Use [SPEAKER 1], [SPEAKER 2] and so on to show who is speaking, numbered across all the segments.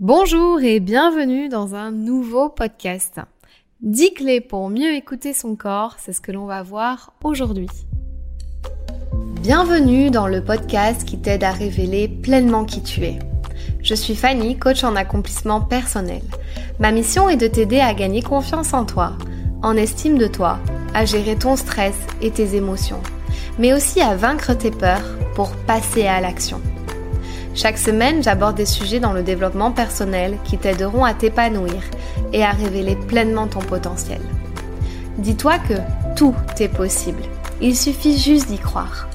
[SPEAKER 1] Bonjour et bienvenue dans un nouveau podcast. 10 clés pour mieux écouter son corps, c'est ce que l'on va voir aujourd'hui. Bienvenue dans le podcast qui t'aide à révéler pleinement qui tu es. Je suis Fanny, coach en accomplissement personnel. Ma mission est de t'aider à gagner confiance en toi, en estime de toi, à gérer ton stress et tes émotions, mais aussi à vaincre tes peurs pour passer à l'action. Chaque semaine, j'aborde des sujets dans le développement personnel qui t'aideront à t'épanouir et à révéler pleinement ton potentiel. Dis-toi que tout est possible. Il suffit juste d'y croire.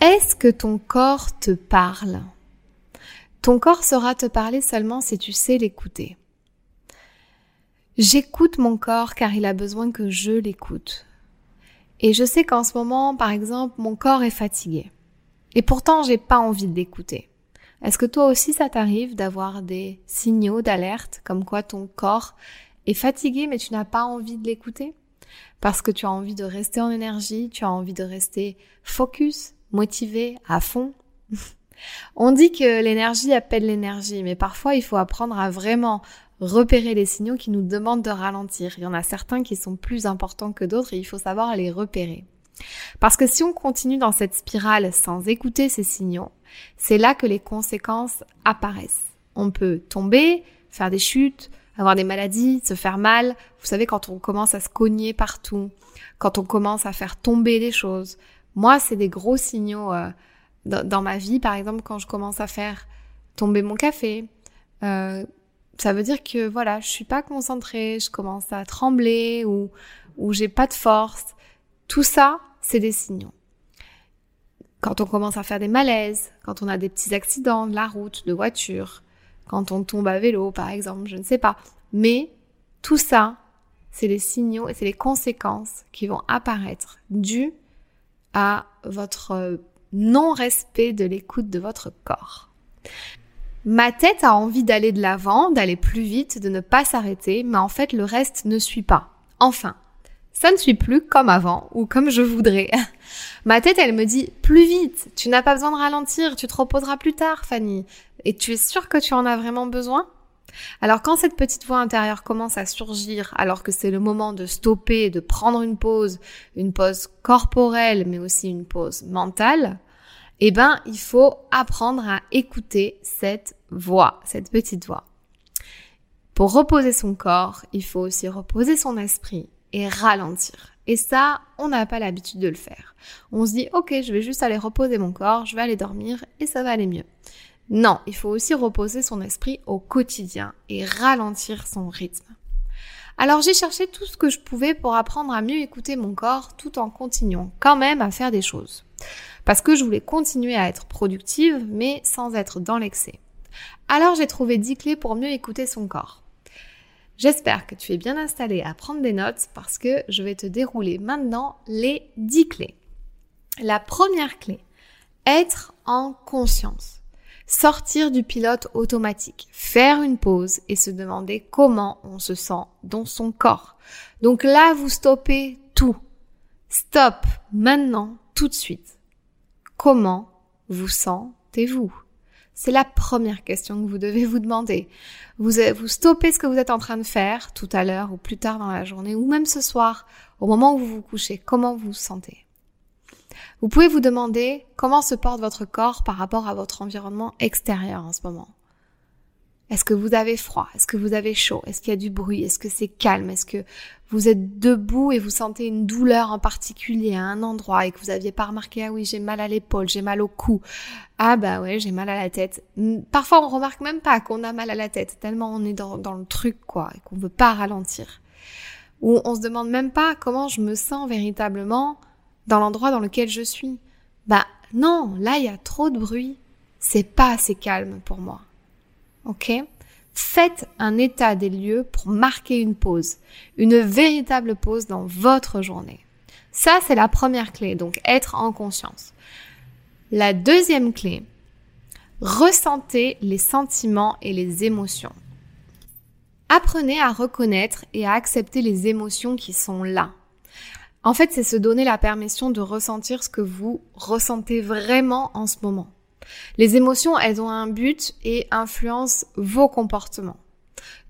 [SPEAKER 1] Est-ce que ton corps te parle? Ton corps saura te parler seulement si tu sais l'écouter. J'écoute mon corps car il a besoin que je l'écoute. Et je sais qu'en ce moment, par exemple, mon corps est fatigué. Et pourtant, j'ai pas envie de l'écouter. Est-ce que toi aussi ça t'arrive d'avoir des signaux d'alerte comme quoi ton corps est fatigué mais tu n'as pas envie de l'écouter? Parce que tu as envie de rester en énergie, tu as envie de rester focus, motivé, à fond? On dit que l'énergie appelle l'énergie, mais parfois il faut apprendre à vraiment repérer les signaux qui nous demandent de ralentir. Il y en a certains qui sont plus importants que d'autres et il faut savoir les repérer. Parce que si on continue dans cette spirale sans écouter ces signaux, c'est là que les conséquences apparaissent. On peut tomber, faire des chutes, avoir des maladies, se faire mal. Vous savez, quand on commence à se cogner partout, quand on commence à faire tomber des choses. Moi, c'est des gros signaux euh, dans, ma vie. Par exemple, quand je commence à faire tomber mon café, euh, ça veut dire que voilà, je suis pas concentrée, je commence à trembler ou ou j'ai pas de force. Tout ça, c'est des signaux. Quand on commence à faire des malaises, quand on a des petits accidents de la route, de voiture, quand on tombe à vélo, par exemple, je ne sais pas. Mais tout ça, c'est les signaux et c'est les conséquences qui vont apparaître dues à votre non-respect de l'écoute de votre corps. Ma tête a envie d'aller de l'avant, d'aller plus vite, de ne pas s'arrêter, mais en fait le reste ne suit pas. Enfin, ça ne suit plus comme avant ou comme je voudrais. Ma tête, elle me dit plus vite, tu n'as pas besoin de ralentir, tu te reposeras plus tard, Fanny. Et tu es sûre que tu en as vraiment besoin? Alors quand cette petite voix intérieure commence à surgir, alors que c'est le moment de stopper, de prendre une pause, une pause corporelle, mais aussi une pause mentale, eh ben, il faut apprendre à écouter cette voix, cette petite voix. Pour reposer son corps, il faut aussi reposer son esprit et ralentir. Et ça, on n'a pas l'habitude de le faire. On se dit, ok, je vais juste aller reposer mon corps, je vais aller dormir et ça va aller mieux. Non, il faut aussi reposer son esprit au quotidien et ralentir son rythme. Alors j'ai cherché tout ce que je pouvais pour apprendre à mieux écouter mon corps tout en continuant quand même à faire des choses. Parce que je voulais continuer à être productive mais sans être dans l'excès. Alors j'ai trouvé 10 clés pour mieux écouter son corps. J'espère que tu es bien installé à prendre des notes parce que je vais te dérouler maintenant les 10 clés. La première clé, être en conscience. Sortir du pilote automatique, faire une pause et se demander comment on se sent dans son corps. Donc là, vous stoppez tout. Stop maintenant, tout de suite. Comment vous sentez-vous? C'est la première question que vous devez vous demander. Vous, vous stoppez ce que vous êtes en train de faire tout à l'heure ou plus tard dans la journée ou même ce soir, au moment où vous vous couchez. Comment vous vous sentez? Vous pouvez vous demander comment se porte votre corps par rapport à votre environnement extérieur en ce moment. Est-ce que vous avez froid? Est-ce que vous avez chaud? Est-ce qu'il y a du bruit? Est-ce que c'est calme? Est-ce que vous êtes debout et vous sentez une douleur en particulier à un endroit et que vous aviez pas remarqué ah oui j'ai mal à l'épaule, j'ai mal au cou, ah bah ouais j'ai mal à la tête. Parfois on remarque même pas qu'on a mal à la tête tellement on est dans, dans le truc quoi et qu'on veut pas ralentir. Ou on se demande même pas comment je me sens véritablement dans l'endroit dans lequel je suis. Bah non, là il y a trop de bruit, c'est pas assez calme pour moi. Ok Faites un état des lieux pour marquer une pause, une véritable pause dans votre journée. Ça, c'est la première clé, donc être en conscience. La deuxième clé, ressentez les sentiments et les émotions. Apprenez à reconnaître et à accepter les émotions qui sont là. En fait, c'est se donner la permission de ressentir ce que vous ressentez vraiment en ce moment. Les émotions, elles ont un but et influencent vos comportements.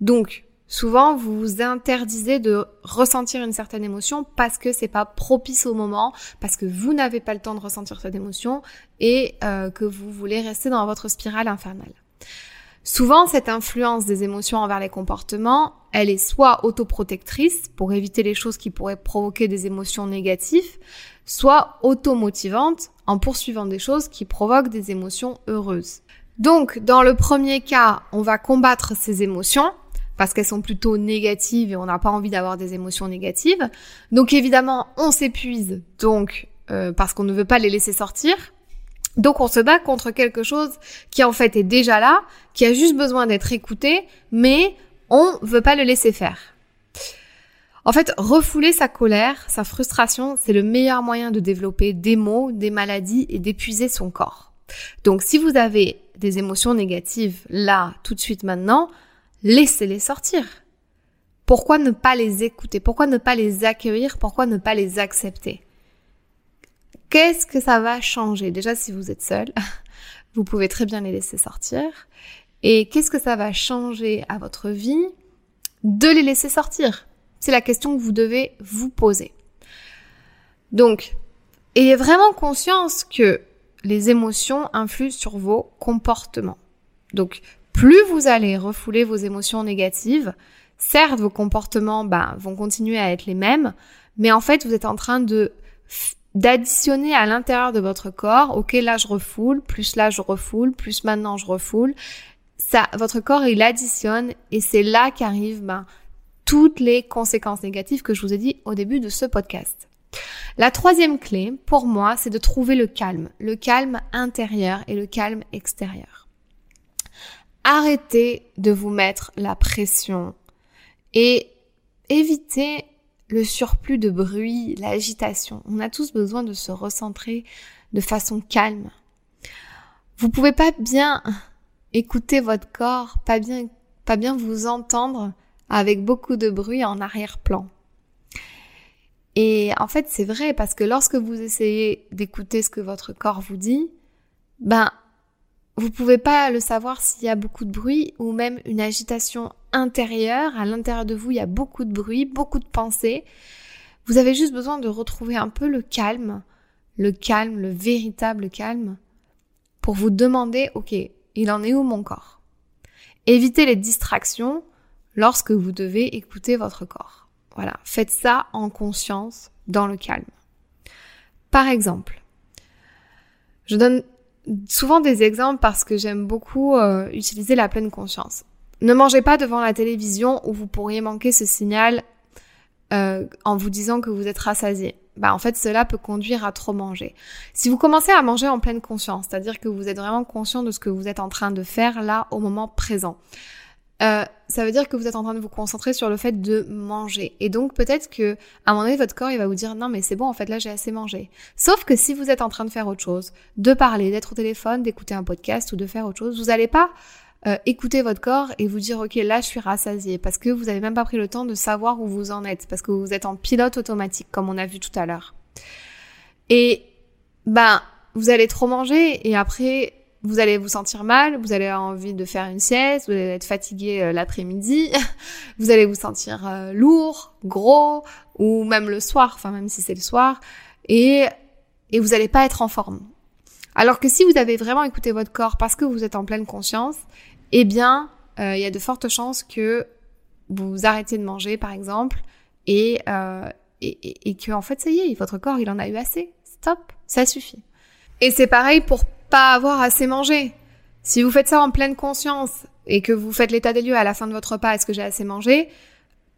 [SPEAKER 1] Donc, souvent, vous vous interdisez de ressentir une certaine émotion parce que c'est pas propice au moment, parce que vous n'avez pas le temps de ressentir cette émotion et euh, que vous voulez rester dans votre spirale infernale. Souvent, cette influence des émotions envers les comportements, elle est soit autoprotectrice pour éviter les choses qui pourraient provoquer des émotions négatives, soit automotivante en poursuivant des choses qui provoquent des émotions heureuses. Donc, dans le premier cas, on va combattre ces émotions parce qu'elles sont plutôt négatives et on n'a pas envie d'avoir des émotions négatives. Donc, évidemment, on s'épuise, donc euh, parce qu'on ne veut pas les laisser sortir. Donc on se bat contre quelque chose qui en fait est déjà là, qui a juste besoin d'être écouté, mais on veut pas le laisser faire. En fait, refouler sa colère, sa frustration, c'est le meilleur moyen de développer des maux, des maladies et d'épuiser son corps. Donc si vous avez des émotions négatives là, tout de suite maintenant, laissez-les sortir. Pourquoi ne pas les écouter? Pourquoi ne pas les accueillir? Pourquoi ne pas les accepter? Qu'est-ce que ça va changer? Déjà, si vous êtes seul, vous pouvez très bien les laisser sortir. Et qu'est-ce que ça va changer à votre vie? De les laisser sortir C'est la question que vous devez vous poser. Donc, ayez vraiment conscience que les émotions influent sur vos comportements. Donc, plus vous allez refouler vos émotions négatives, certes, vos comportements bah, vont continuer à être les mêmes, mais en fait, vous êtes en train d'additionner à l'intérieur de votre corps, ok là je refoule, plus là je refoule, plus maintenant je refoule, votre corps il additionne et c'est là qu'arrivent ben, toutes les conséquences négatives que je vous ai dit au début de ce podcast. La troisième clé pour moi c'est de trouver le calme, le calme intérieur et le calme extérieur. Arrêtez de vous mettre la pression et évitez le surplus de bruit, l'agitation. On a tous besoin de se recentrer de façon calme. Vous pouvez pas bien écouter votre corps, pas bien, pas bien vous entendre avec beaucoup de bruit en arrière-plan. Et en fait, c'est vrai parce que lorsque vous essayez d'écouter ce que votre corps vous dit, ben, vous pouvez pas le savoir s'il y a beaucoup de bruit ou même une agitation intérieure. À l'intérieur de vous, il y a beaucoup de bruit, beaucoup de pensées. Vous avez juste besoin de retrouver un peu le calme, le calme, le véritable calme, pour vous demander, ok, il en est où mon corps? Évitez les distractions lorsque vous devez écouter votre corps. Voilà, faites ça en conscience, dans le calme. Par exemple, je donne souvent des exemples parce que j'aime beaucoup euh, utiliser la pleine conscience. Ne mangez pas devant la télévision où vous pourriez manquer ce signal euh, en vous disant que vous êtes rassasié. Bah en fait cela peut conduire à trop manger. Si vous commencez à manger en pleine conscience, c'est-à-dire que vous êtes vraiment conscient de ce que vous êtes en train de faire là au moment présent, euh, ça veut dire que vous êtes en train de vous concentrer sur le fait de manger. Et donc peut-être que à un moment donné, votre corps il va vous dire non mais c'est bon en fait là j'ai assez mangé. Sauf que si vous êtes en train de faire autre chose, de parler, d'être au téléphone, d'écouter un podcast ou de faire autre chose, vous n'allez pas euh, écouter votre corps et vous dire ok là je suis rassasié parce que vous avez même pas pris le temps de savoir où vous en êtes parce que vous êtes en pilote automatique comme on a vu tout à l'heure. Et ben vous allez trop manger et après vous allez vous sentir mal, vous allez avoir envie de faire une sieste, vous allez être fatigué euh, l'après-midi, vous allez vous sentir euh, lourd, gros, ou même le soir, enfin même si c'est le soir, et, et vous n'allez pas être en forme. Alors que si vous avez vraiment écouté votre corps parce que vous êtes en pleine conscience, eh bien, euh, il y a de fortes chances que vous arrêtez de manger, par exemple, et, et, et, et que en fait ça y est, votre corps il en a eu assez. Stop, ça suffit. Et c'est pareil pour pas avoir assez mangé. Si vous faites ça en pleine conscience et que vous faites l'état des lieux à la fin de votre repas, est-ce que j'ai assez mangé?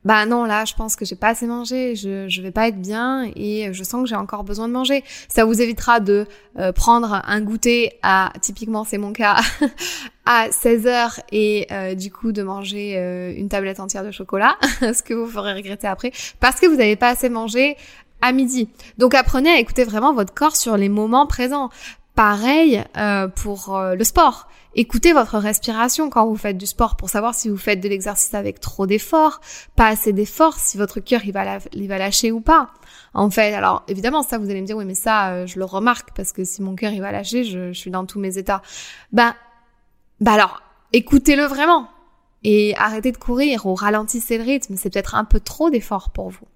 [SPEAKER 1] Bah non, là, je pense que j'ai pas assez mangé, je, je vais pas être bien et je sens que j'ai encore besoin de manger. Ça vous évitera de euh, prendre un goûter à, typiquement c'est mon cas, à 16 heures et euh, du coup de manger euh, une tablette entière de chocolat, ce que vous ferez regretter après, parce que vous n'avez pas assez mangé à midi. Donc apprenez à écouter vraiment votre corps sur les moments présents Pareil euh, pour euh, le sport. Écoutez votre respiration quand vous faites du sport pour savoir si vous faites de l'exercice avec trop d'efforts, pas assez d'efforts, si votre cœur il va, lâcher ou pas. En fait, alors évidemment ça vous allez me dire oui mais ça euh, je le remarque parce que si mon cœur il va lâcher, je, je suis dans tous mes états. Bah bah alors écoutez-le vraiment et arrêtez de courir ou ralentissez le rythme, c'est peut-être un peu trop d'efforts pour vous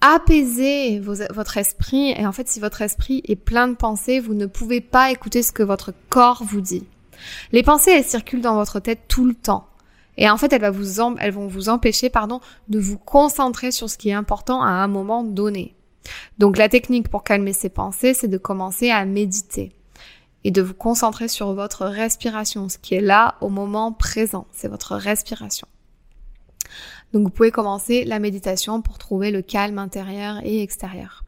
[SPEAKER 1] apaiser votre esprit. Et en fait, si votre esprit est plein de pensées, vous ne pouvez pas écouter ce que votre corps vous dit. Les pensées, elles circulent dans votre tête tout le temps. Et en fait, elles vont vous empêcher, pardon, de vous concentrer sur ce qui est important à un moment donné. Donc, la technique pour calmer ces pensées, c'est de commencer à méditer et de vous concentrer sur votre respiration, ce qui est là au moment présent. C'est votre respiration. Donc vous pouvez commencer la méditation pour trouver le calme intérieur et extérieur.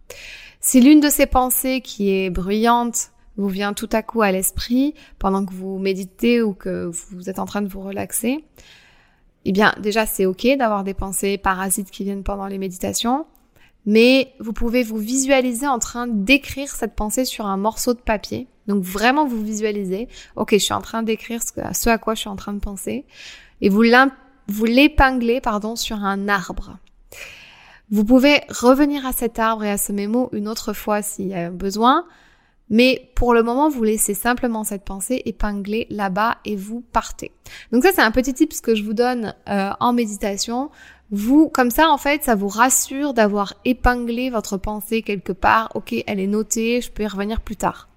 [SPEAKER 1] Si l'une de ces pensées qui est bruyante vous vient tout à coup à l'esprit pendant que vous méditez ou que vous êtes en train de vous relaxer, eh bien déjà c'est ok d'avoir des pensées parasites qui viennent pendant les méditations, mais vous pouvez vous visualiser en train d'écrire cette pensée sur un morceau de papier. Donc vraiment vous visualisez, ok je suis en train d'écrire ce à quoi je suis en train de penser, et vous vous l'épinglez pardon sur un arbre. Vous pouvez revenir à cet arbre et à ce mémo une autre fois s'il y a besoin, mais pour le moment, vous laissez simplement cette pensée épinglée là-bas et vous partez. Donc ça, c'est un petit tip que je vous donne euh, en méditation. Vous, comme ça, en fait, ça vous rassure d'avoir épinglé votre pensée quelque part. Ok, elle est notée, je peux y revenir plus tard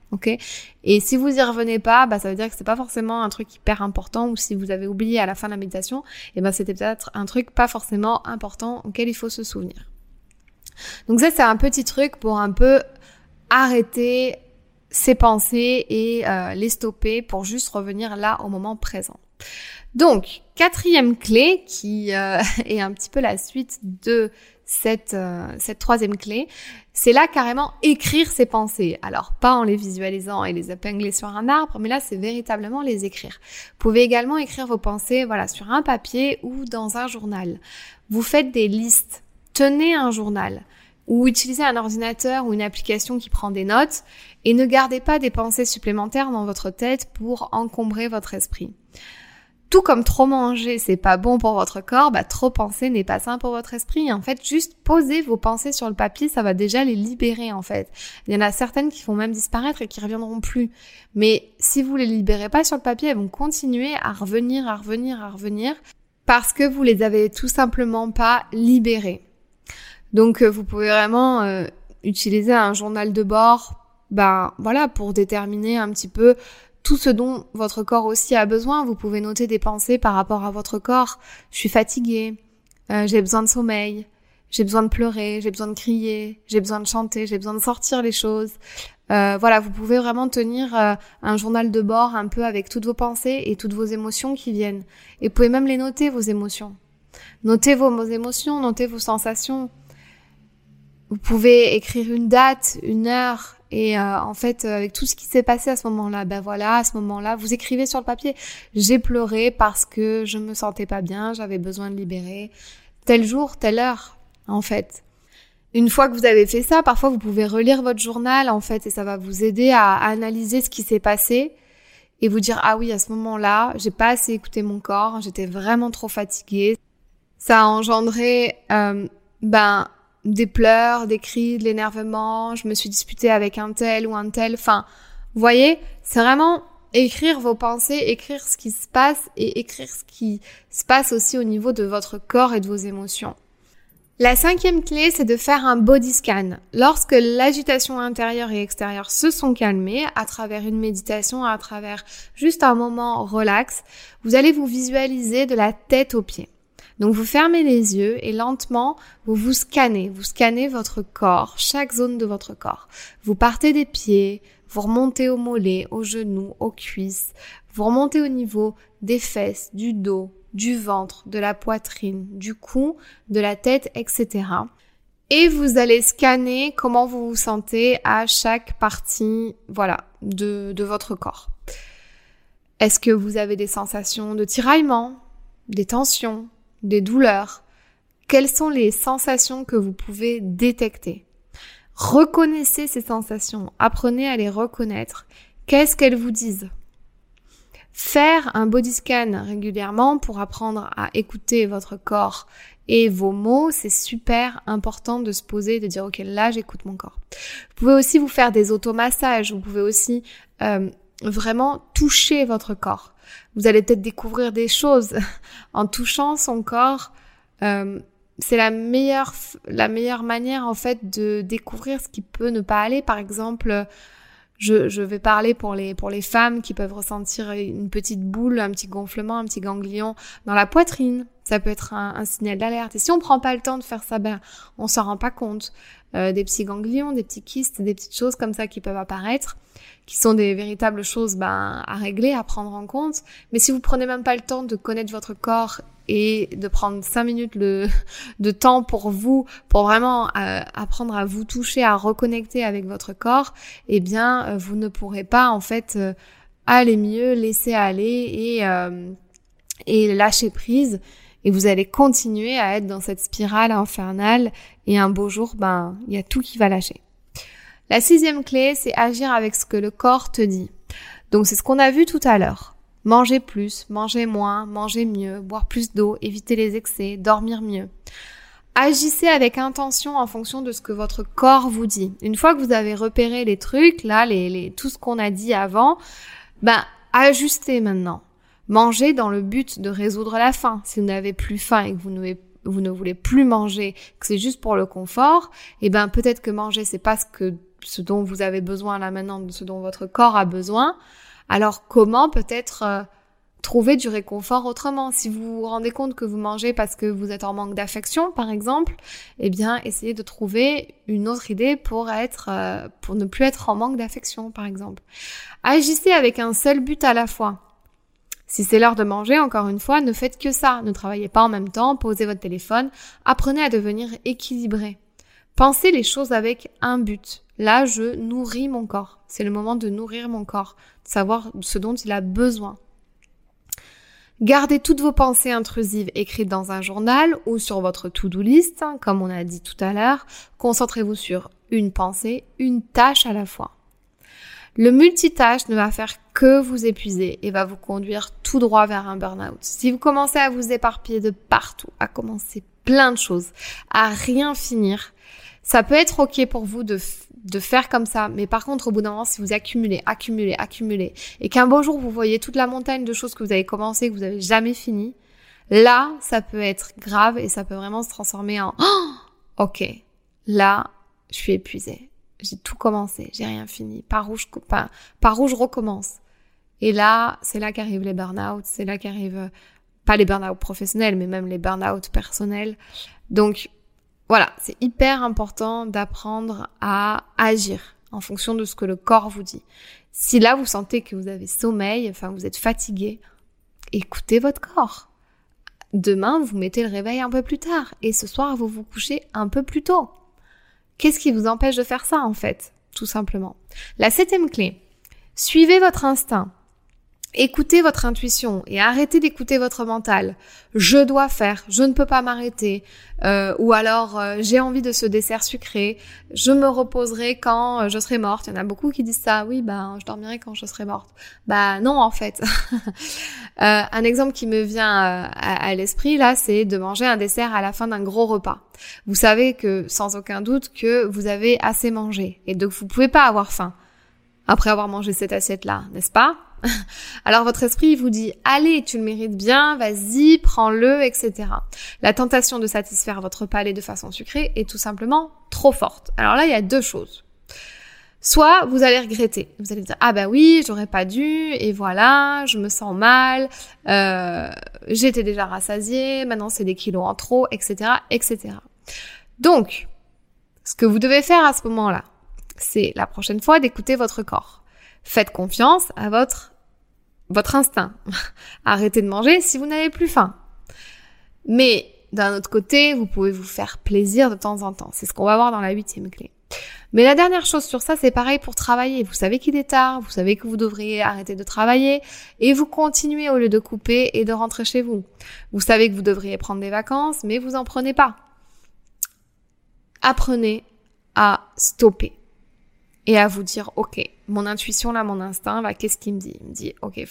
[SPEAKER 1] Et si vous y revenez pas, bah ça veut dire que c'est pas forcément un truc hyper important ou si vous avez oublié à la fin de la méditation, et eh ben c'était peut-être un truc pas forcément important auquel il faut se souvenir. Donc ça c'est un petit truc pour un peu arrêter ses pensées et euh, les stopper pour juste revenir là au moment présent. Donc, quatrième clé qui euh, est un petit peu la suite de cette, euh, cette troisième clé, c'est là carrément écrire ses pensées. Alors pas en les visualisant et les épingler sur un arbre, mais là c'est véritablement les écrire. Vous pouvez également écrire vos pensées voilà sur un papier ou dans un journal. Vous faites des listes, tenez un journal ou utilisez un ordinateur ou une application qui prend des notes et ne gardez pas des pensées supplémentaires dans votre tête pour encombrer votre esprit. Tout comme trop manger, c'est pas bon pour votre corps, bah trop penser n'est pas sain pour votre esprit. En fait, juste posez vos pensées sur le papier, ça va déjà les libérer en fait. Il y en a certaines qui vont même disparaître et qui reviendront plus. Mais si vous les libérez pas sur le papier, elles vont continuer à revenir, à revenir, à revenir parce que vous les avez tout simplement pas libérées. Donc euh, vous pouvez vraiment euh, utiliser un journal de bord ben voilà pour déterminer un petit peu tout ce dont votre corps aussi a besoin. Vous pouvez noter des pensées par rapport à votre corps. Je suis fatiguée, euh, j'ai besoin de sommeil, j'ai besoin de pleurer, j'ai besoin de crier, j'ai besoin de chanter, j'ai besoin de sortir les choses. Euh, voilà, vous pouvez vraiment tenir euh, un journal de bord un peu avec toutes vos pensées et toutes vos émotions qui viennent. Et vous pouvez même les noter, vos émotions. Notez vos, vos émotions, notez vos sensations. Vous pouvez écrire une date, une heure, et euh, en fait, euh, avec tout ce qui s'est passé à ce moment-là, ben voilà, à ce moment-là, vous écrivez sur le papier, j'ai pleuré parce que je me sentais pas bien, j'avais besoin de libérer tel jour, telle heure, en fait. Une fois que vous avez fait ça, parfois vous pouvez relire votre journal, en fait, et ça va vous aider à analyser ce qui s'est passé et vous dire ah oui, à ce moment-là, j'ai pas assez écouté mon corps, j'étais vraiment trop fatiguée. Ça a engendré euh, ben des pleurs, des cris, de l'énervement, je me suis disputée avec un tel ou un tel. Enfin, vous voyez, c'est vraiment écrire vos pensées, écrire ce qui se passe et écrire ce qui se passe aussi au niveau de votre corps et de vos émotions. La cinquième clé, c'est de faire un body scan. Lorsque l'agitation intérieure et extérieure se sont calmées, à travers une méditation, à travers juste un moment relax, vous allez vous visualiser de la tête aux pieds. Donc vous fermez les yeux et lentement, vous vous scannez. Vous scannez votre corps, chaque zone de votre corps. Vous partez des pieds, vous remontez aux mollets, aux genoux, aux cuisses. Vous remontez au niveau des fesses, du dos, du ventre, de la poitrine, du cou, de la tête, etc. Et vous allez scanner comment vous vous sentez à chaque partie, voilà, de, de votre corps. Est-ce que vous avez des sensations de tiraillement, des tensions, des douleurs, quelles sont les sensations que vous pouvez détecter? Reconnaissez ces sensations, apprenez à les reconnaître. Qu'est-ce qu'elles vous disent? Faire un body scan régulièrement pour apprendre à écouter votre corps et vos mots, c'est super important de se poser, de dire ok là j'écoute mon corps. Vous pouvez aussi vous faire des automassages, vous pouvez aussi euh, vraiment toucher votre corps. Vous allez peut-être découvrir des choses en touchant son corps. Euh, c'est la meilleure la meilleure manière en fait de découvrir ce qui peut ne pas aller. Par exemple, je, je, vais parler pour les pour les femmes qui peuvent ressentir une petite boule, un petit gonflement, un petit ganglion dans la poitrine. Ça peut être un, un signal d'alerte. Et si on prend pas le temps de faire ça, ben on s'en rend pas compte. Euh, des petits ganglions, des petits kystes, des petites choses comme ça qui peuvent apparaître, qui sont des véritables choses ben, à régler, à prendre en compte. Mais si vous prenez même pas le temps de connaître votre corps et de prendre cinq minutes le, de temps pour vous, pour vraiment euh, apprendre à vous toucher, à reconnecter avec votre corps, eh bien, euh, vous ne pourrez pas en fait aller mieux, laisser aller et, et lâcher prise et vous allez continuer à être dans cette spirale infernale et un beau jour, ben, il y a tout qui va lâcher. La sixième clé, c'est agir avec ce que le corps te dit. Donc c'est ce qu'on a vu tout à l'heure. Manger plus, manger moins, manger mieux, boire plus d'eau, éviter les excès, dormir mieux. Agissez avec intention en fonction de ce que votre corps vous dit. Une fois que vous avez repéré les trucs, là, les, les tout ce qu'on a dit avant, ben, ajustez maintenant. Mangez dans le but de résoudre la faim. Si vous n'avez plus faim et que vous ne, vous ne voulez plus manger, que c'est juste pour le confort, eh ben peut-être que manger c'est pas ce que ce dont vous avez besoin là maintenant, ce dont votre corps a besoin. Alors comment peut-être euh, trouver du réconfort autrement? Si vous vous rendez compte que vous mangez parce que vous êtes en manque d'affection, par exemple, eh bien essayez de trouver une autre idée pour être, euh, pour ne plus être en manque d'affection, par exemple. Agissez avec un seul but à la fois. Si c'est l'heure de manger, encore une fois, ne faites que ça. Ne travaillez pas en même temps, posez votre téléphone, apprenez à devenir équilibré. Pensez les choses avec un but. Là, je nourris mon corps. C'est le moment de nourrir mon corps, de savoir ce dont il a besoin. Gardez toutes vos pensées intrusives écrites dans un journal ou sur votre to-do list, hein, comme on a dit tout à l'heure. Concentrez-vous sur une pensée, une tâche à la fois. Le multitâche ne va faire que vous épuiser et va vous conduire tout droit vers un burn-out. Si vous commencez à vous éparpiller de partout, à commencer plein de choses, à rien finir, ça peut être ok pour vous de, de faire comme ça, mais par contre, au bout d'un moment, si vous accumulez, accumulez, accumulez, et qu'un beau jour vous voyez toute la montagne de choses que vous avez commencé, que vous avez jamais fini, là, ça peut être grave et ça peut vraiment se transformer en oh, ok, là, je suis épuisée j'ai tout commencé, j'ai rien fini. Par où je, par, par où je recommence. Et là, c'est là qu'arrivent les burn-out, c'est là qu'arrivent pas les burn-out professionnels, mais même les burn-out personnels. Donc voilà, c'est hyper important d'apprendre à agir en fonction de ce que le corps vous dit. Si là vous sentez que vous avez sommeil, enfin vous êtes fatigué, écoutez votre corps. Demain, vous mettez le réveil un peu plus tard et ce soir, vous vous couchez un peu plus tôt. Qu'est-ce qui vous empêche de faire ça en fait Tout simplement? La septième clé, suivez votre instinct. Écoutez votre intuition et arrêtez d'écouter votre mental. Je dois faire, je ne peux pas m'arrêter. Euh, ou alors euh, j'ai envie de ce dessert sucré. Je me reposerai quand euh, je serai morte. Il y en a beaucoup qui disent ça. Oui, ben je dormirai quand je serai morte. Bah non en fait. un exemple qui me vient à, à l'esprit là, c'est de manger un dessert à la fin d'un gros repas. Vous savez que sans aucun doute que vous avez assez mangé et donc vous pouvez pas avoir faim après avoir mangé cette assiette là, n'est-ce pas? Alors votre esprit vous dit allez, tu le mérites bien, vas-y, prends-le, etc. La tentation de satisfaire votre palais de façon sucrée est tout simplement trop forte. Alors là, il y a deux choses. Soit vous allez regretter, vous allez dire ah bah oui j'aurais pas dû et voilà je me sens mal, euh, j'étais déjà rassasiée, maintenant c'est des kilos en trop, etc., etc. Donc ce que vous devez faire à ce moment-là, c'est la prochaine fois d'écouter votre corps. Faites confiance à votre votre instinct. Arrêtez de manger si vous n'avez plus faim. Mais d'un autre côté, vous pouvez vous faire plaisir de temps en temps. C'est ce qu'on va voir dans la huitième clé. Mais la dernière chose sur ça, c'est pareil pour travailler. Vous savez qu'il est tard, vous savez que vous devriez arrêter de travailler et vous continuez au lieu de couper et de rentrer chez vous. Vous savez que vous devriez prendre des vacances, mais vous en prenez pas. Apprenez à stopper et à vous dire, OK, mon intuition là, mon instinct, là, qu'est-ce qu'il me dit? Il me dit, OK,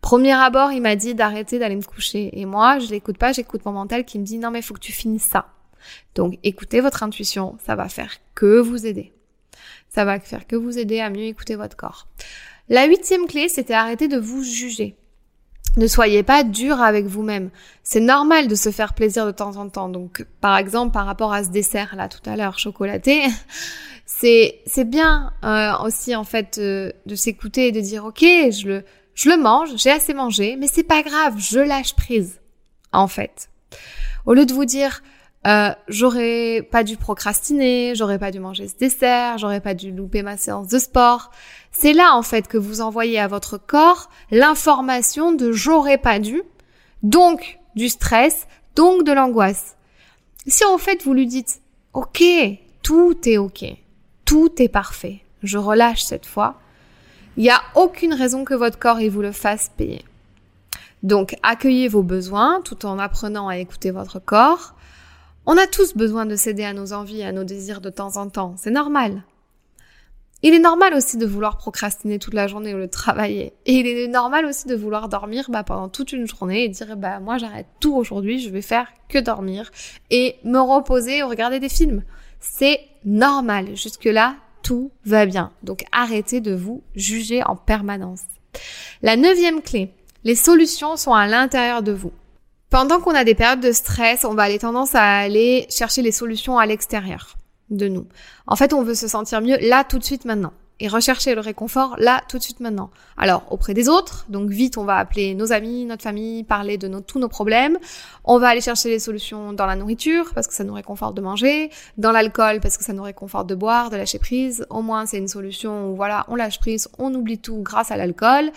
[SPEAKER 1] premier abord, il m'a dit d'arrêter d'aller me coucher. Et moi, je l'écoute pas, j'écoute mon mental qui me dit, non, mais faut que tu finisses ça. Donc, écoutez votre intuition, ça va faire que vous aider. Ça va faire que vous aider à mieux écouter votre corps. La huitième clé, c'était arrêter de vous juger. Ne soyez pas dur avec vous-même. C'est normal de se faire plaisir de temps en temps. Donc, par exemple, par rapport à ce dessert là tout à l'heure, chocolaté, c'est c'est bien euh, aussi en fait euh, de s'écouter et de dire ok, je le je le mange, j'ai assez mangé, mais c'est pas grave, je lâche prise. En fait, au lieu de vous dire euh, j'aurais pas dû procrastiner, j'aurais pas dû manger ce dessert, j'aurais pas dû louper ma séance de sport. C'est là en fait que vous envoyez à votre corps l'information de j'aurais pas dû, donc du stress, donc de l'angoisse. Si en fait vous lui dites OK, tout est OK, tout est parfait, je relâche cette fois, il n'y a aucune raison que votre corps il vous le fasse payer. Donc accueillez vos besoins tout en apprenant à écouter votre corps. On a tous besoin de céder à nos envies, à nos désirs de temps en temps, c'est normal. Il est normal aussi de vouloir procrastiner toute la journée ou le travailler. Et il est normal aussi de vouloir dormir bah, pendant toute une journée et dire bah moi j'arrête tout aujourd'hui, je vais faire que dormir et me reposer ou regarder des films. C'est normal. Jusque-là, tout va bien. Donc arrêtez de vous juger en permanence. La neuvième clé, les solutions sont à l'intérieur de vous. Pendant qu'on a des périodes de stress, on va aller tendance à aller chercher les solutions à l'extérieur de nous. En fait, on veut se sentir mieux là, tout de suite, maintenant et rechercher le réconfort là, tout de suite maintenant. Alors, auprès des autres, donc vite, on va appeler nos amis, notre famille, parler de nos, tous nos problèmes. On va aller chercher les solutions dans la nourriture, parce que ça nous réconforte de manger, dans l'alcool, parce que ça nous réconforte de boire, de lâcher prise. Au moins, c'est une solution où, voilà, on lâche prise, on oublie tout grâce à l'alcool.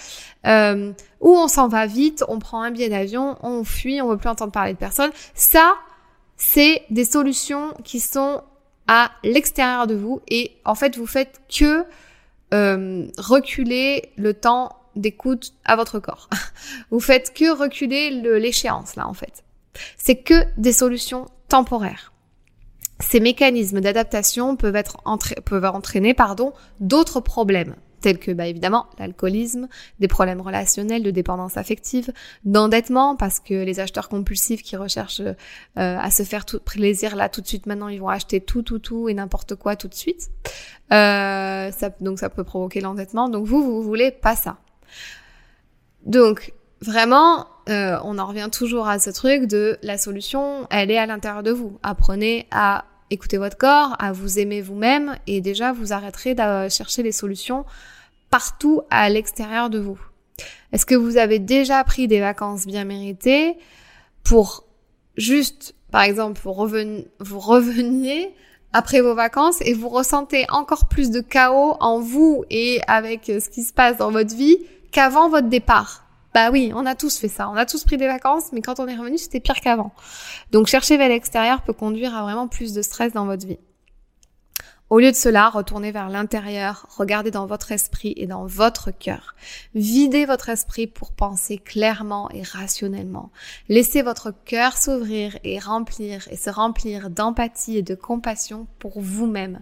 [SPEAKER 1] Euh, ou on s'en va vite, on prend un billet d'avion, on fuit, on veut plus entendre parler de personne. Ça, c'est des solutions qui sont à l'extérieur de vous et en fait vous faites que euh, reculer le temps d'écoute à votre corps. Vous faites que reculer l'échéance là en fait. C'est que des solutions temporaires. Ces mécanismes d'adaptation peuvent être peuvent entraîner pardon d'autres problèmes tels que bah, évidemment l'alcoolisme, des problèmes relationnels, de dépendance affective, d'endettement, parce que les acheteurs compulsifs qui recherchent euh, à se faire tout plaisir là tout de suite maintenant, ils vont acheter tout, tout, tout et n'importe quoi tout de suite. Euh, ça, donc ça peut provoquer l'endettement. Donc vous, vous voulez pas ça. Donc vraiment, euh, on en revient toujours à ce truc de la solution, elle est à l'intérieur de vous. Apprenez à écouter votre corps, à vous aimer vous-même et déjà vous arrêterez de chercher les solutions partout à l'extérieur de vous. Est-ce que vous avez déjà pris des vacances bien méritées pour juste, par exemple, vous, vous reveniez après vos vacances et vous ressentez encore plus de chaos en vous et avec ce qui se passe dans votre vie qu'avant votre départ? Bah oui, on a tous fait ça. On a tous pris des vacances, mais quand on est revenu, c'était pire qu'avant. Donc chercher vers l'extérieur peut conduire à vraiment plus de stress dans votre vie. Au lieu de cela, retournez vers l'intérieur, regardez dans votre esprit et dans votre cœur. Videz votre esprit pour penser clairement et rationnellement. Laissez votre cœur s'ouvrir et remplir et se remplir d'empathie et de compassion pour vous-même.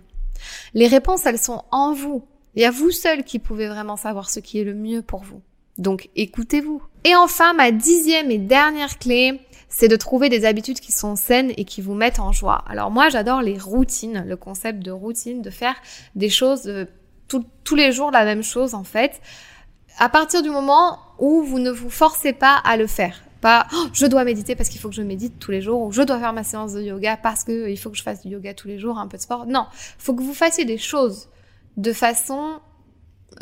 [SPEAKER 1] Les réponses, elles sont en vous. Il y a vous seul qui pouvez vraiment savoir ce qui est le mieux pour vous. Donc écoutez-vous. Et enfin, ma dixième et dernière clé, c'est de trouver des habitudes qui sont saines et qui vous mettent en joie. Alors moi, j'adore les routines, le concept de routine, de faire des choses euh, tous les jours la même chose en fait. À partir du moment où vous ne vous forcez pas à le faire. Pas oh, je dois méditer parce qu'il faut que je médite tous les jours ou je dois faire ma séance de yoga parce que il faut que je fasse du yoga tous les jours, un peu de sport. Non, faut que vous fassiez des choses de façon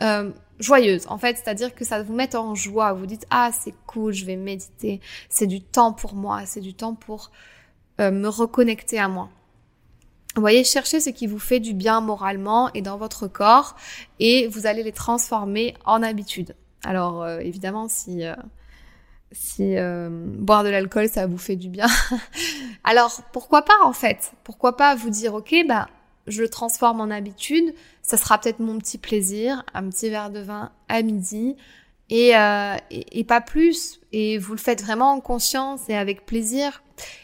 [SPEAKER 1] euh, joyeuse. En fait, c'est-à-dire que ça vous met en joie, vous dites ah c'est cool, je vais méditer, c'est du temps pour moi, c'est du temps pour euh, me reconnecter à moi. Vous voyez, cherchez ce qui vous fait du bien moralement et dans votre corps et vous allez les transformer en habitude. Alors euh, évidemment si si boire de l'alcool ça vous fait du bien, alors pourquoi pas en fait? Pourquoi pas vous dire ok bah je le transforme en habitude, ça sera peut-être mon petit plaisir, un petit verre de vin à midi, euh, et, pas plus. Et vous le faites vraiment en conscience et avec plaisir.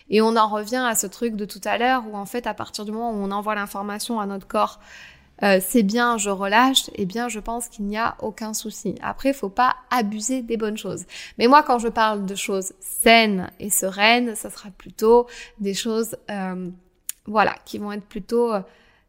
[SPEAKER 1] Et on en revient à ce truc de tout à l'heure où en fait à partir du moment où on envoie l'information à notre corps, euh, c'est bien, je relâche, eh bien je pense qu'il n'y a aucun souci. Après, il faut pas abuser des bonnes choses. Mais moi, quand je parle de choses saines et sereines, ça sera plutôt des choses, euh, voilà, qui vont être plutôt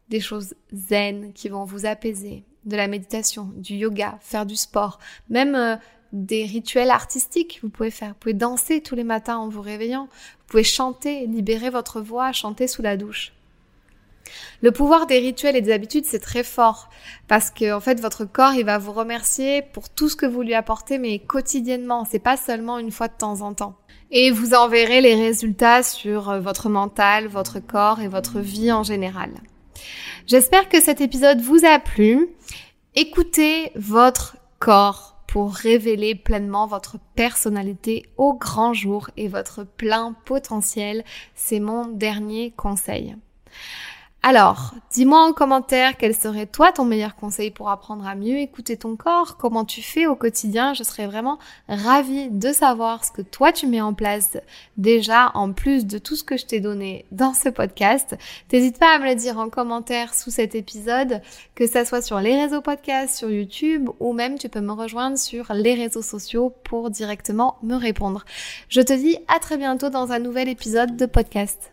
[SPEAKER 1] des choses zen, qui vont vous apaiser, de la méditation, du yoga, faire du sport, même des rituels artistiques vous pouvez faire. Vous pouvez danser tous les matins en vous réveillant. Vous pouvez chanter, libérer votre voix, chanter sous la douche. Le pouvoir des rituels et des habitudes, c'est très fort parce que en fait votre corps, il va vous remercier pour tout ce que vous lui apportez mais quotidiennement, c'est pas seulement une fois de temps en temps. Et vous en verrez les résultats sur euh, votre mental, votre corps et votre vie en général. J'espère que cet épisode vous a plu. Écoutez votre corps pour révéler pleinement votre personnalité au grand jour et votre plein potentiel. C'est mon dernier conseil. Alors, dis-moi en commentaire quel serait toi ton meilleur conseil pour apprendre à mieux écouter ton corps, comment tu fais au quotidien? Je serais vraiment ravie de savoir ce que toi tu mets en place déjà en plus de tout ce que je t'ai donné dans ce podcast. T'hésites pas à me le dire en commentaire sous cet épisode, que ça soit sur les réseaux podcasts, sur YouTube ou même tu peux me rejoindre sur les réseaux sociaux pour directement me répondre. Je te dis à très bientôt dans un nouvel épisode de podcast.